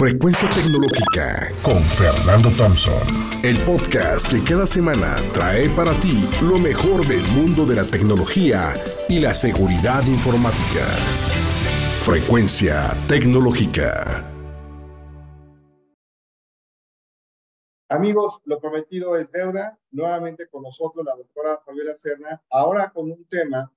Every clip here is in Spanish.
Frecuencia Tecnológica con Fernando Thompson. El podcast que cada semana trae para ti lo mejor del mundo de la tecnología y la seguridad informática. Frecuencia Tecnológica. Amigos, lo prometido es deuda. Nuevamente con nosotros la doctora Fabiola Serna, ahora con un tema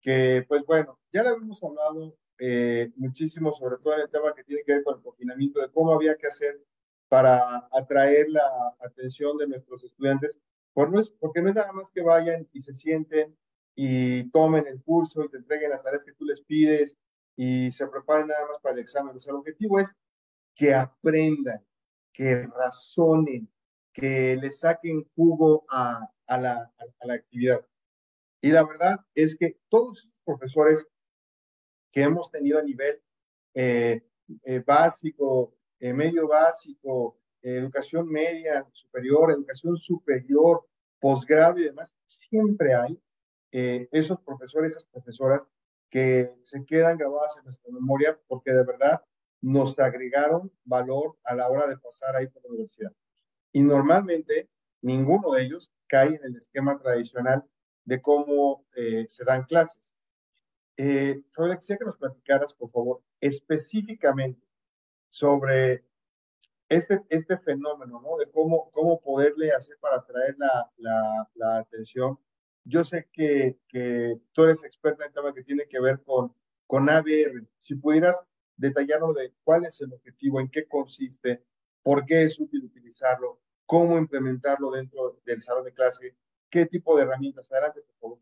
que, pues bueno, ya lo habíamos hablado eh, muchísimo, sobre todo en el tema que tiene que ver con el confinamiento, de cómo había que hacer para atraer la atención de nuestros estudiantes, por no es, porque no es nada más que vayan y se sienten y tomen el curso y te entreguen las tareas que tú les pides y se preparen nada más para el examen. O sea, el objetivo es que aprendan, que razonen, que le saquen jugo a, a, la, a la actividad. Y la verdad es que todos los profesores que hemos tenido a nivel eh, eh, básico, eh, medio básico, educación media, superior, educación superior, posgrado y demás, siempre hay esos profesores, esas profesoras que se quedan grabadas en nuestra memoria porque de verdad nos agregaron valor a la hora de pasar ahí por la universidad. Y normalmente ninguno de ellos cae en el esquema tradicional de cómo se dan clases. Eh, Fabiola, quisiera que nos platicaras, por favor, específicamente sobre este, este fenómeno, ¿no? De cómo, cómo poderle hacer para atraer la, la, la atención. Yo sé que, que, tú eres experta en tema que tiene que ver con, con ABR. Si pudieras detallarnos de cuál es el objetivo, en qué consiste, por qué es útil utilizarlo, cómo implementarlo dentro del salón de clase, qué tipo de herramientas. Adelante, por favor.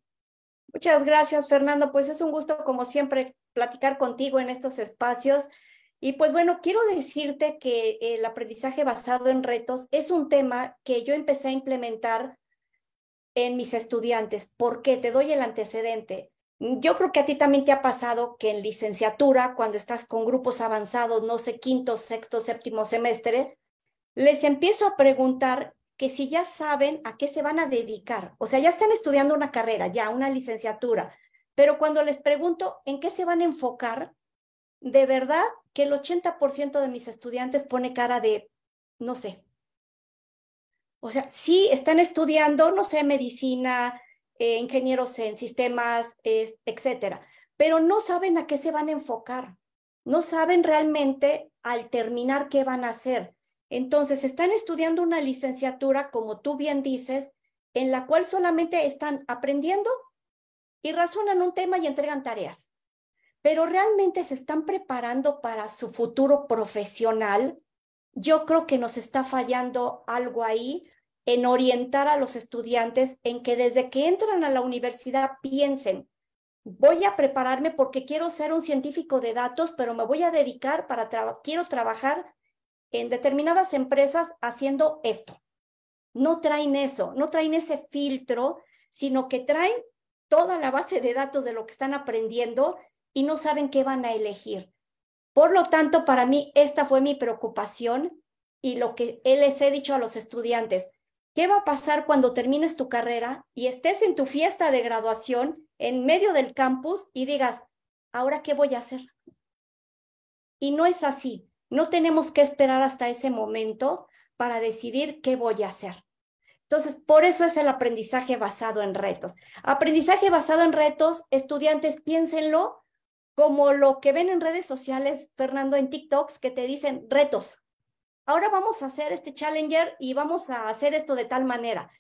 Muchas gracias, Fernando. Pues es un gusto, como siempre, platicar contigo en estos espacios. Y pues bueno, quiero decirte que el aprendizaje basado en retos es un tema que yo empecé a implementar en mis estudiantes. ¿Por qué? Te doy el antecedente. Yo creo que a ti también te ha pasado que en licenciatura, cuando estás con grupos avanzados, no sé, quinto, sexto, séptimo semestre, les empiezo a preguntar que si ya saben a qué se van a dedicar, o sea, ya están estudiando una carrera, ya una licenciatura, pero cuando les pregunto en qué se van a enfocar, de verdad que el 80% de mis estudiantes pone cara de, no sé. O sea, sí están estudiando, no sé, medicina, eh, ingenieros en sistemas, etcétera, pero no saben a qué se van a enfocar. No saben realmente al terminar qué van a hacer. Entonces, están estudiando una licenciatura, como tú bien dices, en la cual solamente están aprendiendo y razonan un tema y entregan tareas. Pero realmente se están preparando para su futuro profesional. Yo creo que nos está fallando algo ahí en orientar a los estudiantes en que desde que entran a la universidad piensen, voy a prepararme porque quiero ser un científico de datos, pero me voy a dedicar para, quiero trabajar en determinadas empresas haciendo esto. No traen eso, no traen ese filtro, sino que traen toda la base de datos de lo que están aprendiendo y no saben qué van a elegir. Por lo tanto, para mí, esta fue mi preocupación y lo que les he dicho a los estudiantes. ¿Qué va a pasar cuando termines tu carrera y estés en tu fiesta de graduación en medio del campus y digas, ¿ahora qué voy a hacer? Y no es así. No tenemos que esperar hasta ese momento para decidir qué voy a hacer. Entonces, por eso es el aprendizaje basado en retos. Aprendizaje basado en retos, estudiantes, piénsenlo como lo que ven en redes sociales, Fernando, en TikToks, que te dicen retos. Ahora vamos a hacer este challenger y vamos a hacer esto de tal manera.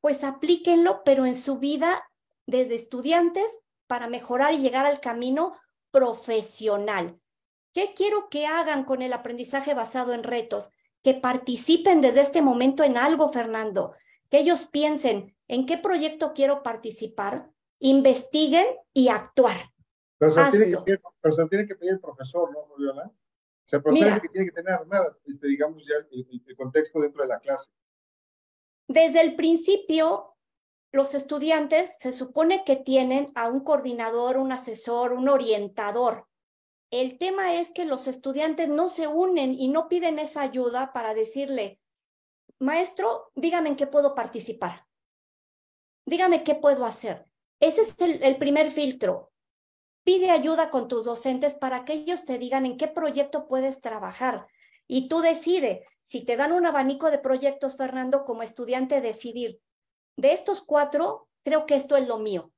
Pues aplíquenlo, pero en su vida desde estudiantes para mejorar y llegar al camino profesional. ¿Qué quiero que hagan con el aprendizaje basado en retos? Que participen desde este momento en algo, Fernando. Que ellos piensen en qué proyecto quiero participar, investiguen y actuar. Pero se, tiene que, pedir, pero se tiene que pedir el profesor, ¿no, Viola? O sea, el profesor es que tiene que tener nada, este, digamos, ya el, el contexto dentro de la clase. Desde el principio, los estudiantes se supone que tienen a un coordinador, un asesor, un orientador. El tema es que los estudiantes no se unen y no piden esa ayuda para decirle, maestro, dígame en qué puedo participar. Dígame qué puedo hacer. Ese es el, primer filtro. Pide ayuda con tus docentes para que ellos te digan en qué proyecto puedes trabajar. Y tú decides, si te dan un abanico de proyectos, Fernando, como estudiante, decidir, de estos cuatro, creo que esto es lo mío,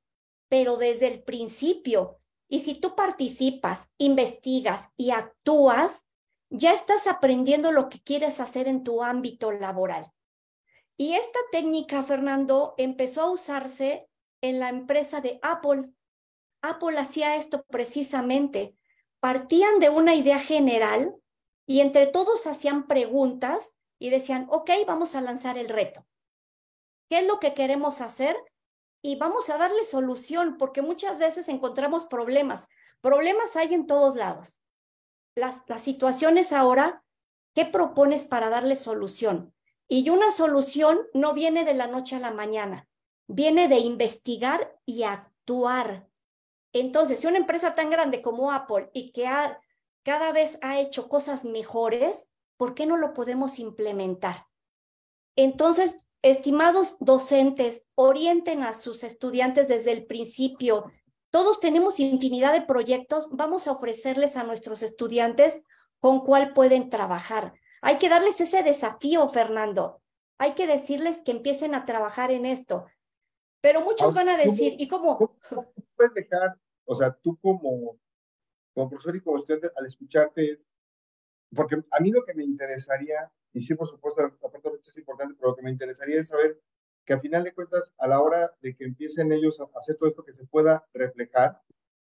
pero desde el principio. Y si tú participas, investigas y actúas, ya estás aprendiendo lo que quieres hacer en tu ámbito laboral. Y esta técnica, Fernando, empezó a usarse en la empresa de Apple. Apple hacía esto precisamente. Partían de una idea general y entre todos hacían preguntas y decían, ok, vamos a lanzar el reto. ¿Qué es lo que queremos hacer? Y vamos a darle solución, porque muchas veces encontramos problemas. Problemas hay en todos lados. Las, las situaciones ahora, ¿qué propones para darle solución? Y una solución no viene de la noche a la mañana, viene de investigar y actuar. Entonces, si una empresa tan grande como Apple y que ha, cada vez ha hecho cosas mejores, ¿por qué no lo podemos implementar? Entonces, estimados docentes, orienten a sus estudiantes desde el principio. Todos tenemos infinidad de proyectos, vamos a ofrecerles a nuestros estudiantes con cuál pueden trabajar. Hay que darles ese desafío, Fernando. Hay que decirles que empiecen a trabajar en esto. Pero muchos van a decir, ¿y cómo? ¿Cómo puedes dejar, o sea, tú como, como profesor y como estudiante, al escucharte es, porque a mí lo que me interesaría, y sí, por supuesto, la parte de es importante, pero lo que me interesaría es saber que a final de cuentas, a la hora de que empiecen ellos a hacer todo esto, que se pueda reflejar,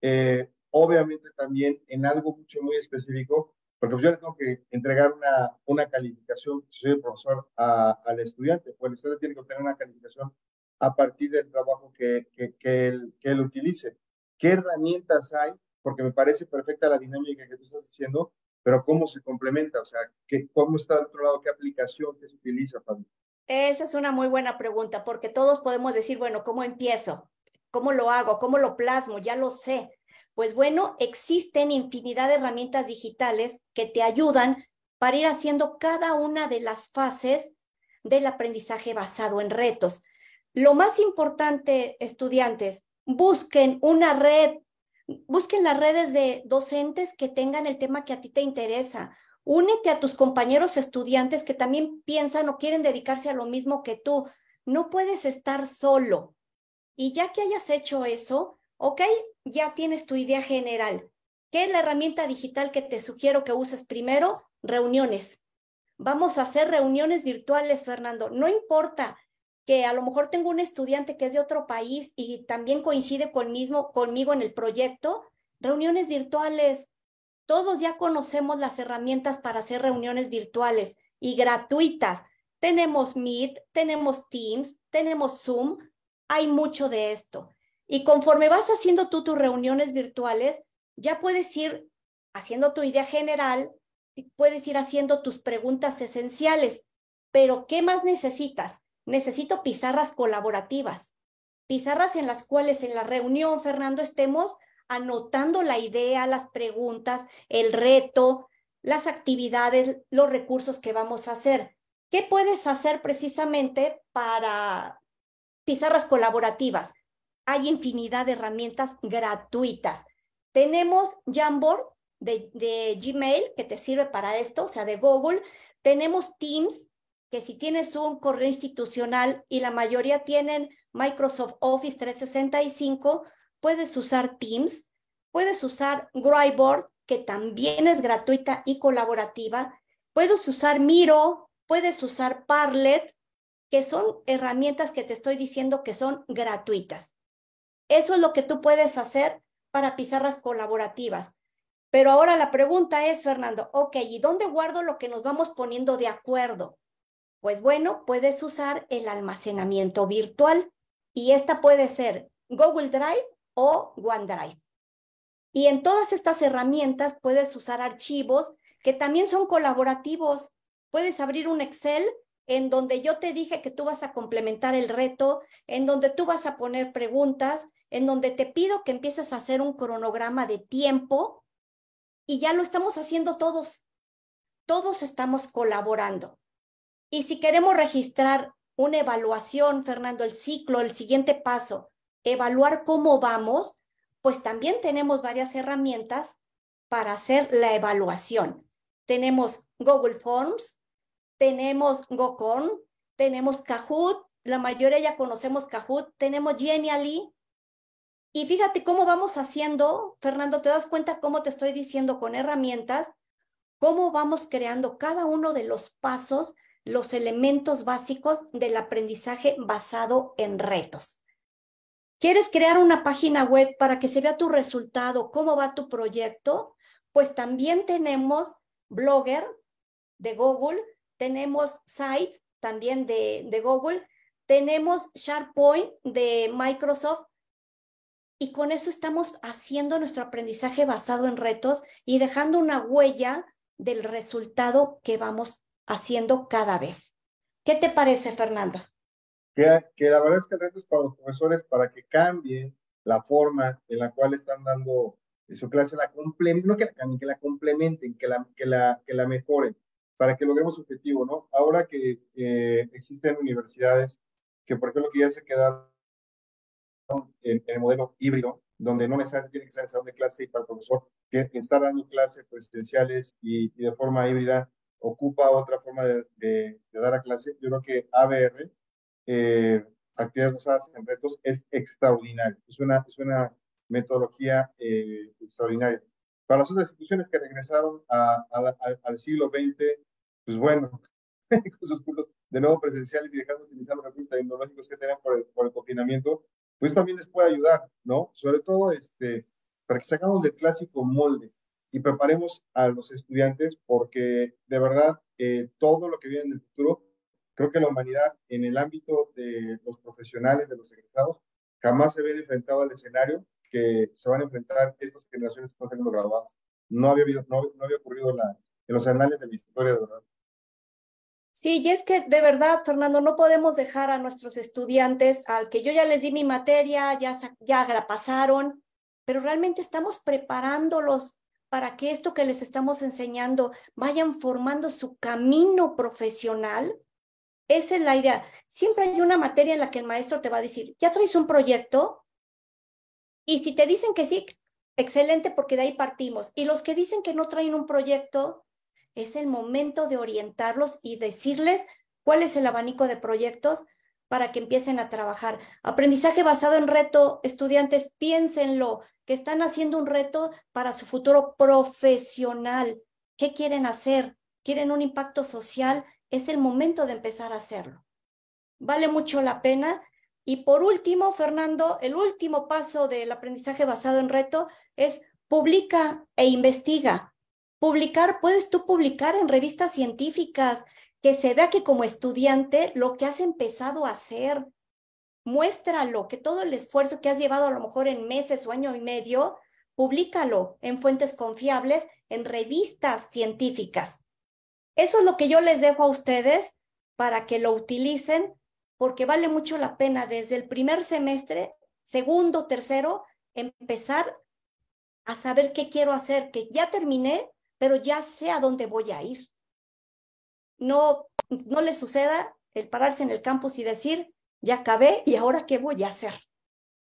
eh, obviamente también en algo mucho muy específico, porque pues yo le tengo que entregar una, una calificación, si soy el profesor, al estudiante, pues el estudiante tiene que obtener una calificación a partir del trabajo que, que, que, él, que él utilice. ¿Qué herramientas hay? Porque me parece perfecta la dinámica que tú estás diciendo, pero ¿cómo se complementa? O sea, ¿qué, ¿cómo está del otro lado? ¿Qué aplicación que se utiliza, Fabi? Esa es una muy buena pregunta, porque todos podemos decir, bueno, ¿cómo empiezo? ¿Cómo lo hago? ¿Cómo lo plasmo? Ya lo sé. Pues bueno, existen infinidad de herramientas digitales que te ayudan para ir haciendo cada una de las fases del aprendizaje basado en retos. Lo más importante, estudiantes, busquen una red, busquen las redes de docentes que tengan el tema que a ti te interesa. Únete a tus compañeros estudiantes que también piensan o quieren dedicarse a lo mismo que tú. No puedes estar solo. Y ya que hayas hecho eso, ok, ya tienes tu idea general. ¿Qué es la herramienta digital que te sugiero que uses primero? Reuniones. Vamos a hacer reuniones virtuales, Fernando. No importa que a lo mejor tengo un estudiante que es de otro país y también coincide conmigo, conmigo en el proyecto. Reuniones virtuales. Todos ya conocemos las herramientas para hacer reuniones virtuales y gratuitas. Tenemos Meet, tenemos Teams, tenemos Zoom. Hay mucho de esto. Y conforme vas haciendo tú tus reuniones virtuales, ya puedes ir haciendo tu idea general, puedes ir haciendo tus preguntas esenciales. Pero, ¿qué más necesitas? Necesito pizarras colaborativas, pizarras en las cuales en la reunión, Fernando, estemos anotando la idea, las preguntas, el reto, las actividades, los recursos que vamos a hacer. ¿Qué puedes hacer precisamente para pizarras colaborativas? hay infinidad de herramientas gratuitas. Tenemos Jamboard de, Gmail que te sirve para esto, o sea, de Google. Tenemos Teams, que si tienes un correo institucional y la mayoría tienen Microsoft Office 365, puedes usar Teams. Puedes usar Whiteboard, que también es gratuita y colaborativa. Puedes usar Miro, puedes usar Parlet, que son herramientas que te estoy diciendo que son gratuitas. Eso es lo que tú puedes hacer para pizarras colaborativas. Pero ahora la pregunta es, Fernando, ok, ¿y dónde guardo lo que nos vamos poniendo de acuerdo? Pues bueno, puedes usar el almacenamiento virtual y esta puede ser Google Drive o OneDrive. Y en todas estas herramientas puedes usar archivos que también son colaborativos. Puedes abrir un Excel en donde yo te dije que tú vas a complementar el reto, en donde tú vas a poner preguntas, en donde te pido que empieces a hacer un cronograma de tiempo y ya lo estamos haciendo todos. Todos estamos colaborando. Y si queremos registrar una evaluación, Fernando, el ciclo, el siguiente paso, evaluar cómo vamos, pues también tenemos varias herramientas para hacer la evaluación. tenemos Google Forms, tenemos GoCon, tenemos Kahoot, la mayoría ya conocemos Kahoot, tenemos Genially. Y fíjate cómo vamos haciendo, Fernando, te das cuenta cómo te estoy diciendo con herramientas, cómo vamos creando cada uno de los pasos, los elementos básicos del aprendizaje basado en retos. ¿Quieres crear una página web para que se vea tu resultado, cómo va tu proyecto? Pues también tenemos Blogger de Google, tenemos Sites también de, de Google, tenemos SharePoint de Microsoft y con eso estamos haciendo nuestro aprendizaje basado en retos y dejando una huella del resultado que vamos haciendo cada vez. ¿Qué te parece, Fernando? Que, la verdad es que el reto es para los profesores para que cambien la forma en la cual están dando su clase, la no que la cambien, que la complementen, que la, que la, que la mejoren, para que logremos su objetivo, ¿no? Ahora que eh, existen universidades que, por ejemplo, que ya se quedaron en, el modelo híbrido, donde no necesariamente tiene que estar en salón de clase y para el profesor que estar dando clases presenciales y, de forma híbrida ocupa otra forma de, de, dar a clase. Yo creo que ABR, eh, actividades basadas en retos, es extraordinario. Es una, es una metodología eh, extraordinaria. Para las otras instituciones que regresaron a, a, al siglo XX, pues bueno, con sus cursos de nuevo presenciales y dejando de utilizar los recursos tecnológicos que tenían por el, por el confinamiento, pues también les puede ayudar, ¿no? Sobre todo este, para que sacamos del clásico molde y preparemos a los estudiantes porque de verdad eh, todo lo que viene en el futuro, creo que la humanidad en el ámbito de los profesionales, de los egresados, jamás se ve enfrentado al escenario que se van a enfrentar estas generaciones que están siendo graduadas. No había, habido, no, no había ocurrido la, en los anales de la historia, de verdad. Sí, y es que de verdad, Fernando, no podemos dejar a nuestros estudiantes al que yo ya les di mi materia, ya, ya la pasaron, pero realmente estamos preparándolos para que esto que les estamos enseñando vayan formando su camino profesional. Esa es la idea. Siempre hay una materia en la que el maestro te va a decir, ¿ya traes un proyecto? Y si te dicen que sí, excelente, porque de ahí partimos. Y los que dicen que no traen un proyecto, es el momento de orientarlos y decirles cuál es el abanico de proyectos para que empiecen a trabajar. Aprendizaje basado en reto, estudiantes, piénsenlo, que están haciendo un reto para su futuro profesional. ¿Qué quieren hacer? ¿Quieren un impacto social? Es el momento de empezar a hacerlo. Vale mucho la pena y por último, Fernando, el último paso del aprendizaje basado en reto es publica e investiga. Publicar, puedes tú publicar en revistas científicas, que se vea que como estudiante lo que has empezado a hacer, muéstralo, que todo el esfuerzo que has llevado a lo mejor en meses o año y medio, públicalo en fuentes confiables, en revistas científicas. Eso es lo que yo les dejo a ustedes para que lo utilicen porque vale mucho la pena desde el primer semestre, segundo, tercero, empezar a saber qué quiero hacer, que ya terminé, pero ya sé a dónde voy a ir. No, no le suceda el pararse en el campus y decir, ya acabé y ahora qué voy a hacer.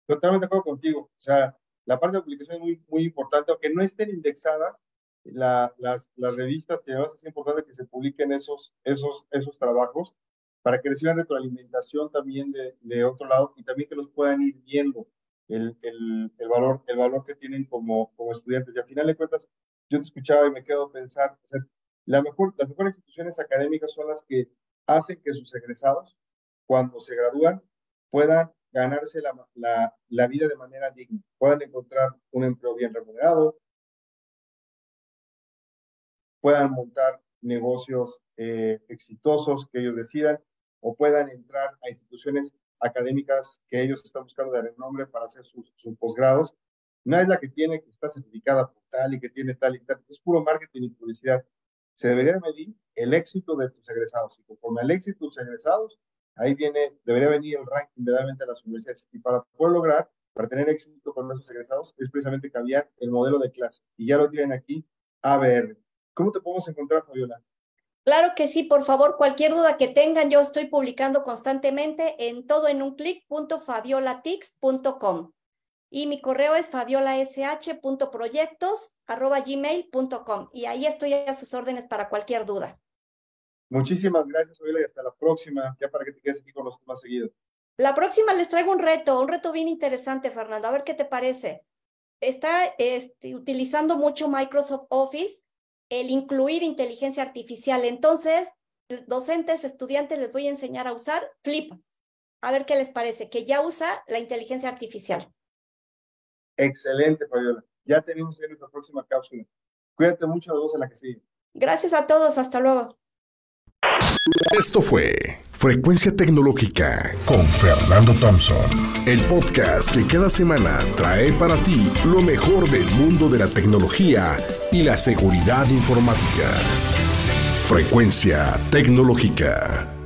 Totalmente de acuerdo contigo. O sea, la parte de publicación es muy, muy importante, aunque no estén indexadas, la, las, las revistas, es importante que se publiquen esos, esos, esos trabajos para que reciban retroalimentación también de, de otro lado y también que los puedan ir viendo el, el, el, valor, el valor que tienen como, como estudiantes. Y al final de cuentas, yo te escuchaba y me quedo pensando, o sea, la mejor, las mejores instituciones académicas son las que hacen que sus egresados, cuando se gradúan, puedan ganarse la, la, la vida de manera digna, puedan encontrar un empleo bien remunerado, puedan montar negocios eh, exitosos que ellos decidan o puedan entrar a instituciones académicas que ellos están buscando dar el nombre para hacer sus, sus posgrados. No es la que tiene que está certificada por tal y que tiene tal y tal. Es puro marketing y publicidad. Se debería medir el éxito de tus egresados. Y conforme al éxito de tus egresados, ahí viene, debería venir el ranking verdaderamente de las universidades. Y para poder lograr, para tener éxito con esos egresados, es precisamente cambiar el modelo de clase. Y ya lo tienen aquí, ABR. ¿Cómo te podemos encontrar, Fabiola? Claro que sí, por favor, cualquier duda que tengan, yo estoy publicando constantemente en todo en un clic.fabiolatix.com. y mi correo es fabiolash.proyectos.gmail.com y ahí estoy a sus órdenes para cualquier duda. Muchísimas gracias, Fabiola, y hasta la próxima, ya para que te quedes aquí con los más seguidos. La próxima les traigo un reto, un reto bien interesante, Fernando, a ver qué te parece. Está este, utilizando mucho Microsoft Office el incluir inteligencia artificial. Entonces, docentes, estudiantes, les voy a enseñar a usar Clip. A ver qué les parece, que ya usa la inteligencia artificial. Excelente, Fabiola. Ya tenemos en nuestra próxima cápsula. Cuídate mucho, los dos en la que sigue. Gracias a todos, hasta luego. Esto fue Frecuencia Tecnológica con Fernando Thompson, el podcast que cada semana trae para ti lo mejor del mundo de la tecnología y la seguridad informática. Frecuencia Tecnológica.